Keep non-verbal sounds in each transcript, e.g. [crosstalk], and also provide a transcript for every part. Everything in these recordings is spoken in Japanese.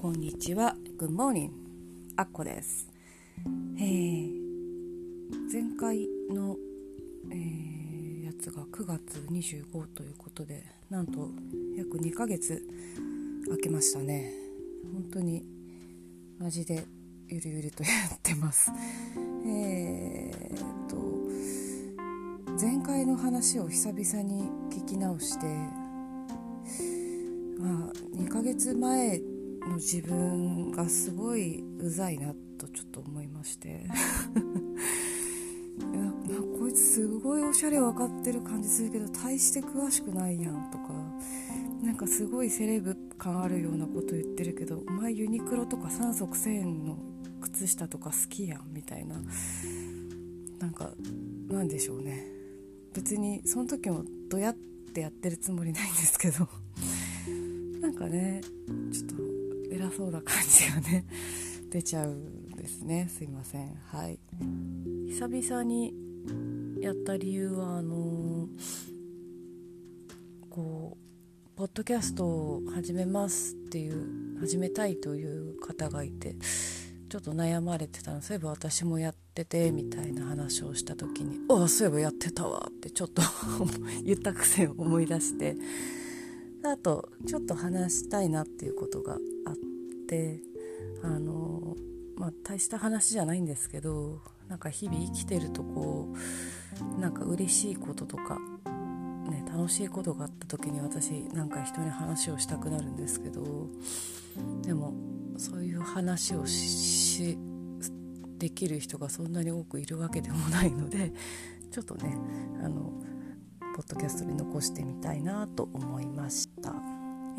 こんにちは。Good morning. あっこです、えー前回の、えーやつが9月25ということでなんと約2ヶ月空けましたね。本当にマジでゆるゆるとやってます。えーと前回の話を久々に聞き直してまあ2ヶ月前の自分がすごいうざいなとちょっと思いまして。[laughs] いやなこいつすごいおしゃれ分かってる感じするけど大して詳しくないやんとか。なんかすごいセレブ感あるようなこと言ってるけどお前ユニクロとか3足1000円の靴下とか好きやんみたいな。なんかなんでしょうね。別にその時もどやってやってるつもりないんですけど。なんかねちょっと偉そうな感じがね [laughs] 出ちゃうんですね。すいません。はい。久々にやった理由はあのこうポッドキャストを始めますっていう始めたいという方がいてちょっと悩まれてたの。そういえば私もやっててみたいな話をした時に「ああそういえばやってたわ」ってちょっと [laughs] 言った癖を思い出して。あとちょっと話したいなっていうことがってあのまあ大した話じゃないんですけどなんか日々生きてるとこうなんか嬉しいこととか、ね、楽しいことがあった時に私なんか人に話をしたくなるんですけどでもそういう話をしできる人がそんなに多くいるわけでもないのでちょっとねあのポッドキャストに残してみたいなと思いました。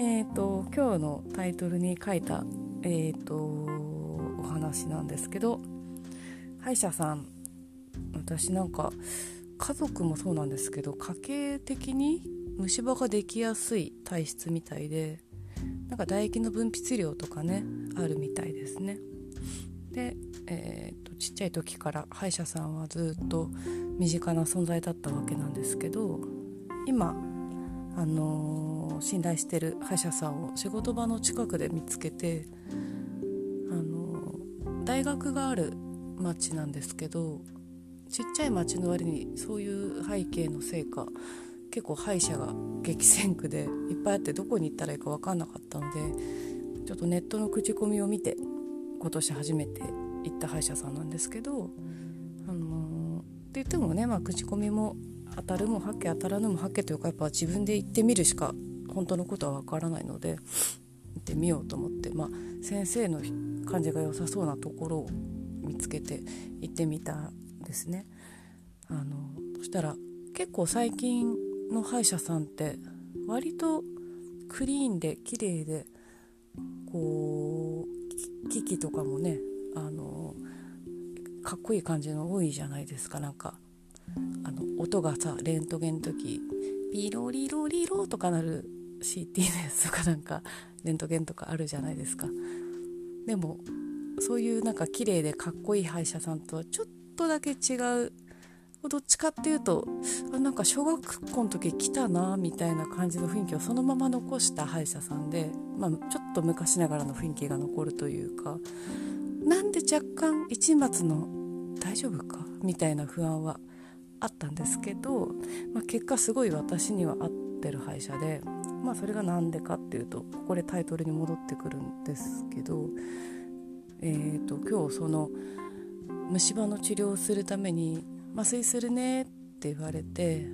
えーと今日のタイトルに書いた、えーとお話なんですけど歯医者さん私なんか家族もそうなんですけど家計的に虫歯ができやすい体質みたいでなんか唾液の分泌量とかねあるみたいですね。で、えーとちっちゃい時から歯医者さんはずっと身近な存在だったわけなんですけど今、あのー信頼してる歯医者さんを仕事場の近くで見つけて、あの大学がある町なんですけどちっちゃい町の割にそういう背景のせいか結構歯医者が激戦区でいっぱいあってどこに行ったらいいか分かんなかったのでちょっとネットの口コミを見て今年初めて行った歯医者さんなんですけど、あのって言ってもね、まあ、口コミも当たるもはっけ当たらぬもはっけというかやっぱ自分で行ってみるしか本当のことは分からないので行ってみようと思って、まあ、先生の感じが良さそうなところを見つけて行ってみたんですね。あのそしたら結構最近の歯医者さんって割とクリーンで綺麗でこう機器とかもねあのかっこいい感じの多いじゃないですかなんかあの音がさレントゲンの時ピロリロリロとかなる CT のやつとかなんかレントゲンとかあるじゃないですか。でもそういうなんか綺麗でかっこいい歯医者さんとはちょっとだけ違う。どっちかっていうとあなんか小学校の時来たなみたいな感じの雰囲気をそのまま残した歯医者さんで、まあ、ちょっと昔ながらの雰囲気が残るというか。なんで若干一末の大丈夫かみたいな不安はあったんですけど、まあ、結果すごい私には合っててる歯医者で、まあ、それが何でかっていうとここでタイトルに戻ってくるんですけど、えー、と今日その虫歯の治療をするために麻酔するねって言われて、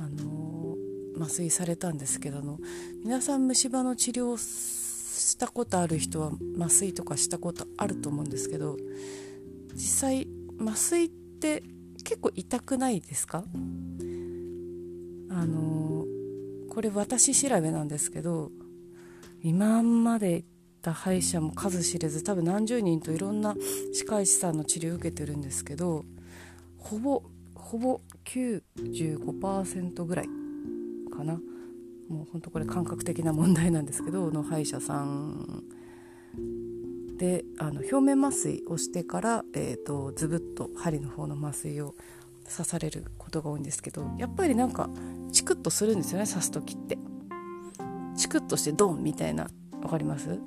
あの麻酔されたんですけどあの皆さん虫歯の治療したことある人は麻酔とかしたことあると思うんですけど実際麻酔って結構痛くないですか？あのこれ私調べなんですけど今まで行った歯医者も数知れず多分何十人といろんな歯科医師さんの治療を受けてるんですけどほぼほぼ95%ぐらいかな。もうほんとこれ感覚的な問題なんですけどの歯医者さんであの表面麻酔をしてから、えー、とズブッと針の方の麻酔を刺されることが多いんですけどやっぱりなんかチクッとするんですよね刺す時って。チクッとしてドンみたいなわかります？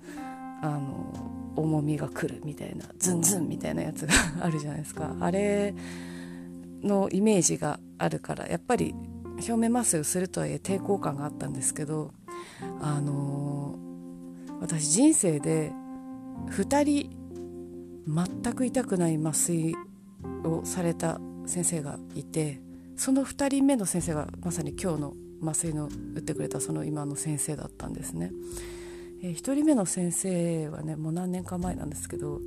あの重みが来るみたいなズンズンみたいなやつが [laughs] あるじゃないですか。あれのイメージがあるからやっぱり表面麻酔をするとはいえ抵抗感があったんですけどあの私人生で2人全く痛くない麻酔をされた先生がいてその2人目の先生がまさに今日の麻酔の打ってくれたその今の先生だったんですね。えー、1人目の先生はねもう何年か前なんですけど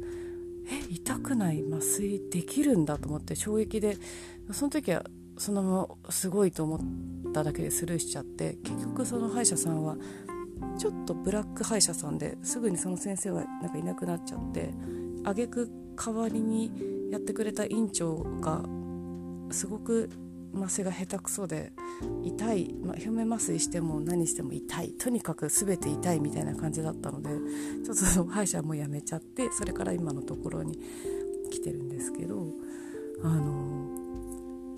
え痛くない麻酔できるんだと思って衝撃でその時はそのまますごいと思っただけでスルーしちゃって結局その歯医者さんはちょっとブラック歯医者さんですぐにその先生はなんかいなくなっちゃって挙句代わりにやってくれた院長がすごく麻酔が下手くそで痛い、まあ、表面麻酔しても何しても痛い。とにかく全て痛いみたいな感じだったのでちょっと歯医者も辞めちゃってそれから今のところに来てるんですけどあの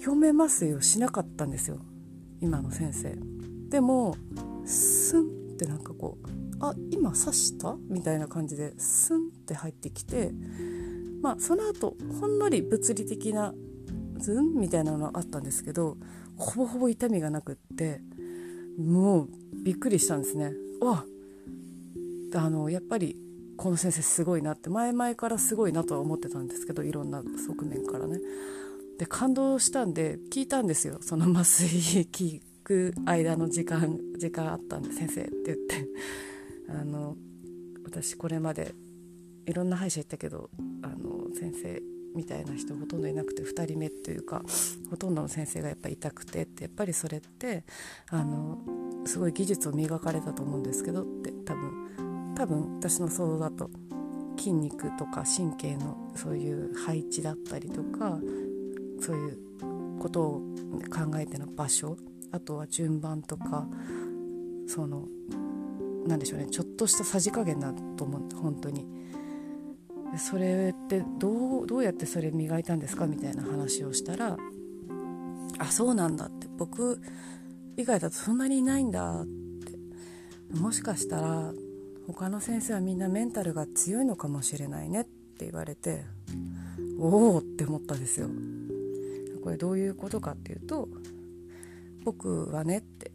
表面麻酔をしなかったんですよ。今の先生。でもスンってなんかこうあ今刺した？みたいな感じでスンって入ってきてまあその後ほんのり物理的なズンみたいなのあったんですけどほぼほぼ痛みがなくってもうびっくりしたんですね。わあのやっぱりこの先生すごいなって前々からすごいなとは思ってたんですけどいろんな側面からね。で感動したんで聞いたんですよその麻酔聞く間の時間時間あったんで先生って言ってあの私これまでいろんな歯医者行ったけどあの先生みたいな人ほとんどいなくて2人目っていうかほとんどの先生がやっぱり痛くてってやっぱりそれってあのすごい技術を磨かれたと思うんですけどって多分多分私の想像だと筋肉とか神経のそういう配置だったりとかそういうことを考えての場所あとは順番とかその何でしょうねちょっとしたさじ加減だと思う本当に。それってどうどうやってそれ磨いたんですかみたいな話をしたらあそうなんだって僕以外だとそんなにいないんだってもしかしたら他の先生はみんなメンタルが強いのかもしれないねって言われておおって思ったんですよ。これどういうことかっていうと僕はねって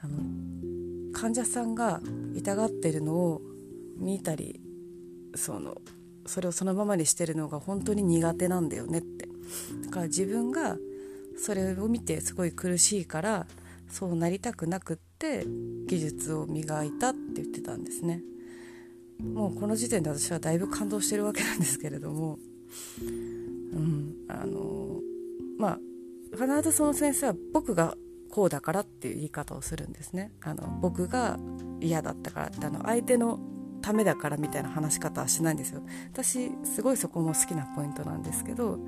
あの患者さんが痛がってるのを見たりそのそれをそのままにしてるのが本当に苦手なんだよねって。だから自分がそれを見てすごい苦しいからそうなりたくなくって技術を磨いたって言ってたんですね。もうこの時点で私はだいぶ感動してるわけなんですけれども。うんあのまあ必ずその先生は僕がこうだからっていう言い方をするんですね。あの僕が嫌だったからってあの相手のためだからみたいな話し方はしないんですよ。私すごいそこも好きなポイントなんですけど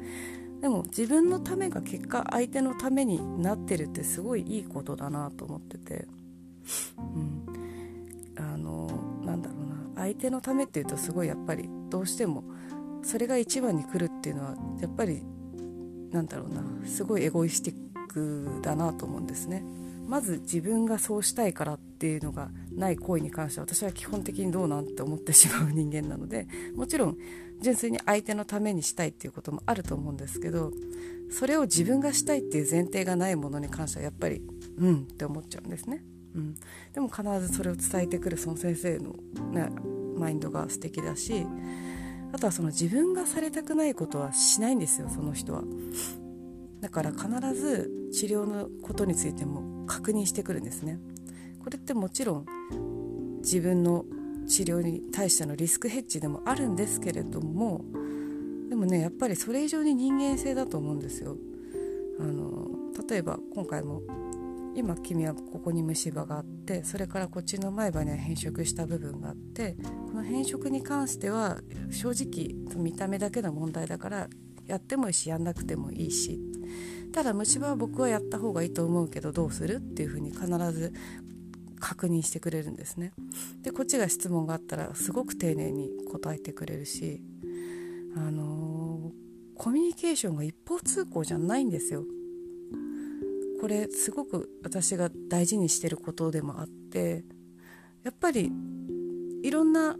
でも自分のためが結果相手のためになってるってすごいいいことだなと思っててうん。あのなんだろうな。相手のためっていうとすごいやっぱりどうしてもそれが一番に来るっていうのはやっぱりなんだろうな。すごいエゴイスティックだなと思うんですね。まず自分がそうしたいからっていうのがない行為に関しては私は基本的にどうなんて思ってしまう人間なのでもちろん純粋に相手のためにしたいっていうこともあると思うんですけどそれを自分がしたいっていう前提がないものに関してはやっぱりうんって思っちゃうんですね。うん、でも必ずそれを伝えてくるその先生の、ね、マインドが素敵だしあとはその自分がされたくないことはしないんですよその人は。だから必ず治療のことについても確認してくるんですね。これってもちろん自分の治療に対してのリスクヘッジでもあるんですけれどもでもねやっぱりそれ以上に人間性だと思うんですよ。あの例えば今回も今君はここに虫歯があってそれからこっちの前歯には変色した部分があってこの変色に関しては正直見た目だけの問題だからやってもいいしやんなくてもいいしただ虫歯は僕はやった方がいいと思うけどどうするっていうふうに必ず確認してくれるんですね。でこっちが質問があったらすごく丁寧に答えてくれるしあのー、コミュニケーションが一方通行じゃないんですよ。これすごく私が大事にしてることでもあってやっぱりいろんな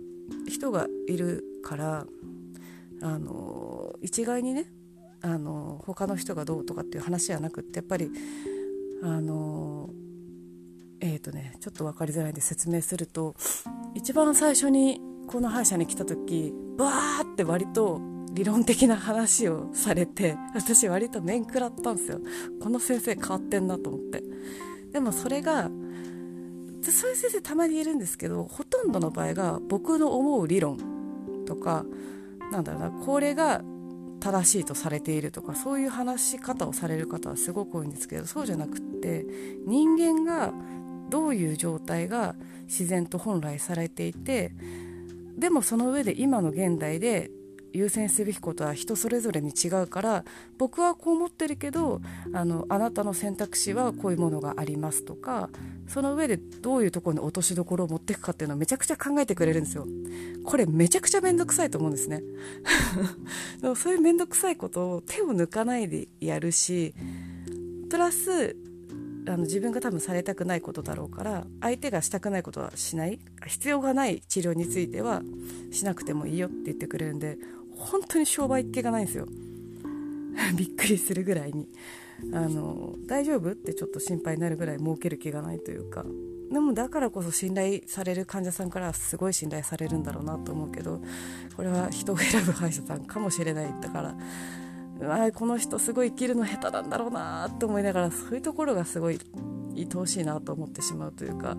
人がいるからあの一概にねあの他の人がどうとかっていう話じゃなくってやっぱりあのえーとね、ちょっと分かりづらいんで説明すると一番最初にこの歯医者に来た時バーって割と理論的な話をされて私割と面食らったんですよ。この先生変わってんなと思って。でもそれがそういう先生たまにいるんですけどほとんどの場合が僕の思う理論とかなんだろうなこれが正しいとされているとかそういう話し方をされる方はすごく多いんですけどそうじゃなくって人間がどういう状態が自然と本来されていてでもその上で今の現代で優先すべきことは人それぞれに違うから僕はこう思ってるけどあのあなたの選択肢はこういうものがありますとかその上でどういうところに落としどころを持っていくかっていうのをめちゃくちゃ考えてくれるんですよ。これめちゃくちゃ面倒くさいと思うんですね。[laughs] でもそういう面倒くさいことを手を抜かないでやるしプラスあの自分が多分されたくないことだろうから相手がしたくないことはしない必要がない治療についてはしなくてもいいよって言ってくれるんで本当に商売っ気がないんですよ。[laughs] びっくりするぐらいに。あの大丈夫ってちょっと心配になるぐらい儲ける気がないというか。でもだからこそ信頼される患者さんからはすごい信頼されるんだろうなと思うけどこれは人を選ぶ歯医者さんかもしれない。だからあこの人すごい生きるの下手なんだろうなと思いながらそういうところがすごい愛おしいなと思ってしまうというか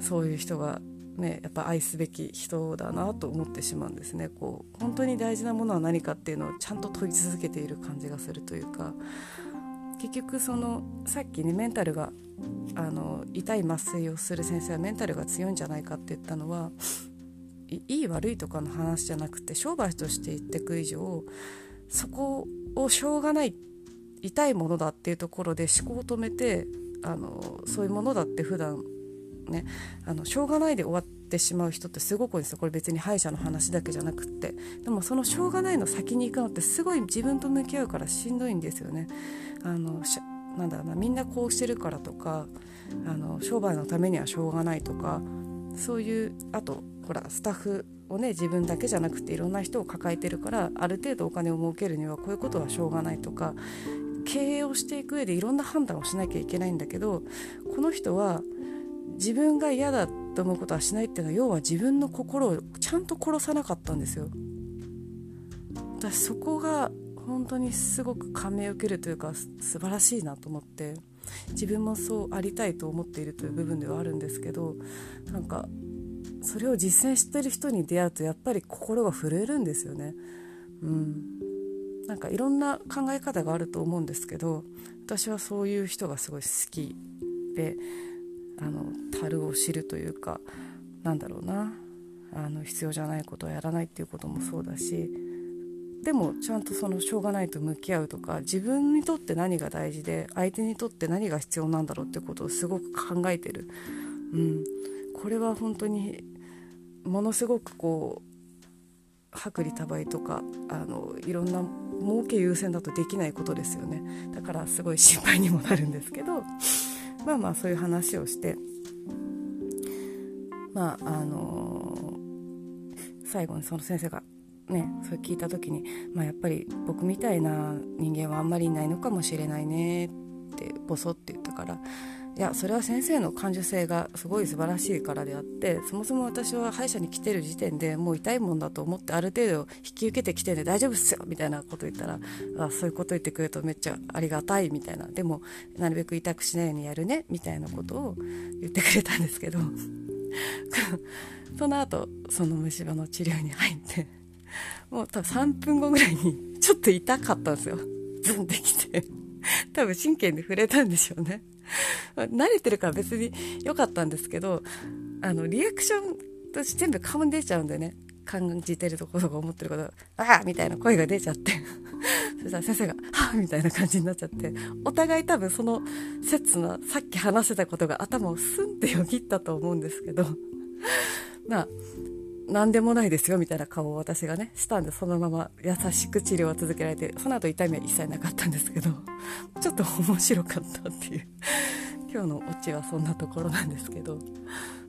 そういう人がね、やっぱ愛すべき人だなと思ってしまうんですね。こう本当に大事なものは何かっていうのをちゃんと問い続けている感じがするというか結局そのさっきねメンタルがあの痛い麻酔をする先生はメンタルが強いんじゃないかって言ったのはいい悪いとかの話じゃなくて商売として言っていく以上そこをしょうがない痛いものだっていうところで思考を止めてあのそういうものだって普段ねあのしょうがないで終わってしまう人ってすごく多いんですよ。これ別に歯医者の話だけじゃなくって。でもそのしょうがないの先に行くのってすごい自分と向き合うからしんどいんですよね。あのなんだろうなみんなこうしてるからとかあの商売のためにはしょうがないとかそういうあとほらスタッフをね自分だけじゃなくていろんな人を抱えてるからある程度お金を儲けるにはこういうことはしょうがないとか経営をしていく上でいろんな判断をしなきゃいけないんだけどこの人は自分が嫌だと思うことはしないっていうのは要は自分の心をちゃんと殺さなかったんですよ。私そこが本当にすごく感銘を受けるというか素晴らしいなと思って自分もそうありたいと思っているという部分ではあるんですけどなんかそれを実践してる人に出会うとやっぱり心が震えるんですよね。うん、なんかいろんな考え方があると思うんですけど私はそういう人がすごい好きであの樽を知るというかなんだろうな。あの必要じゃないことをやらないっていうこともそうだしでもちゃんとそのしょうがないと向き合うとか自分にとって何が大事で相手にとって何が必要なんだろうってことをすごく考えてる、うん、これは本当にものすごくこう薄利多売とかあのいろんな儲け優先だとできないことですよね。だからすごい心配にもなるんですけどまあまあそういう話をしてまああのー、最後にその先生がねそれ聞いた時に、まあ、やっぱり僕みたいな人間はあんまりいないのかもしれないねってボソって言ったからいやそれは先生の感受性がすごい素晴らしいからであってそもそも私は歯医者に来てる時点でもう痛いもんだと思ってある程度引き受けてきてで大丈夫っすよみたいなこと言ったらあそういうこと言ってくれるとめっちゃありがたいみたいな。でもなるべく痛くしないようにやるねみたいなことを言ってくれたんですけど。その後その虫歯の治療に入ってもう多分3分後ぐらいにちょっと痛かったんですよ。ズンってきて。多分神経で触れたんでしょうね。[laughs] 慣れてるから別に良かったんですけどあのリアクション私全部顔に出ちゃうんでね。感じてるところが思ってること。ああみたいな声が出ちゃって。[laughs] そしたら先生が「はあ」みたいな感じになっちゃって。お互い多分その切なさっき話してたことが頭をスンってよぎったと思うんですけど。[laughs] まあ何でもないですよみたいな顔を私がねしたんでそのまま優しく治療は続けられてその後痛みは一切なかったんですけどちょっと面白かったっていう。今日のオチはそんなところなんですけど。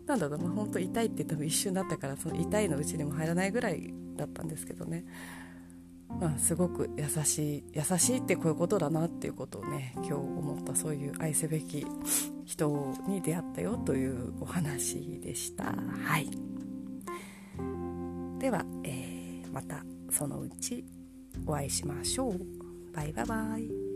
なんだろうまあ本当痛いって言っても一瞬だったからその痛いのうちにも入らないぐらいだったんですけどね。まあ、すごく優しい優しいってこういうことだなっていうことをね今日思ったそういう愛すべき人に出会ったよというお話でした。はい。では、えー、またそのうちお会いしましょう。バイバイバイ。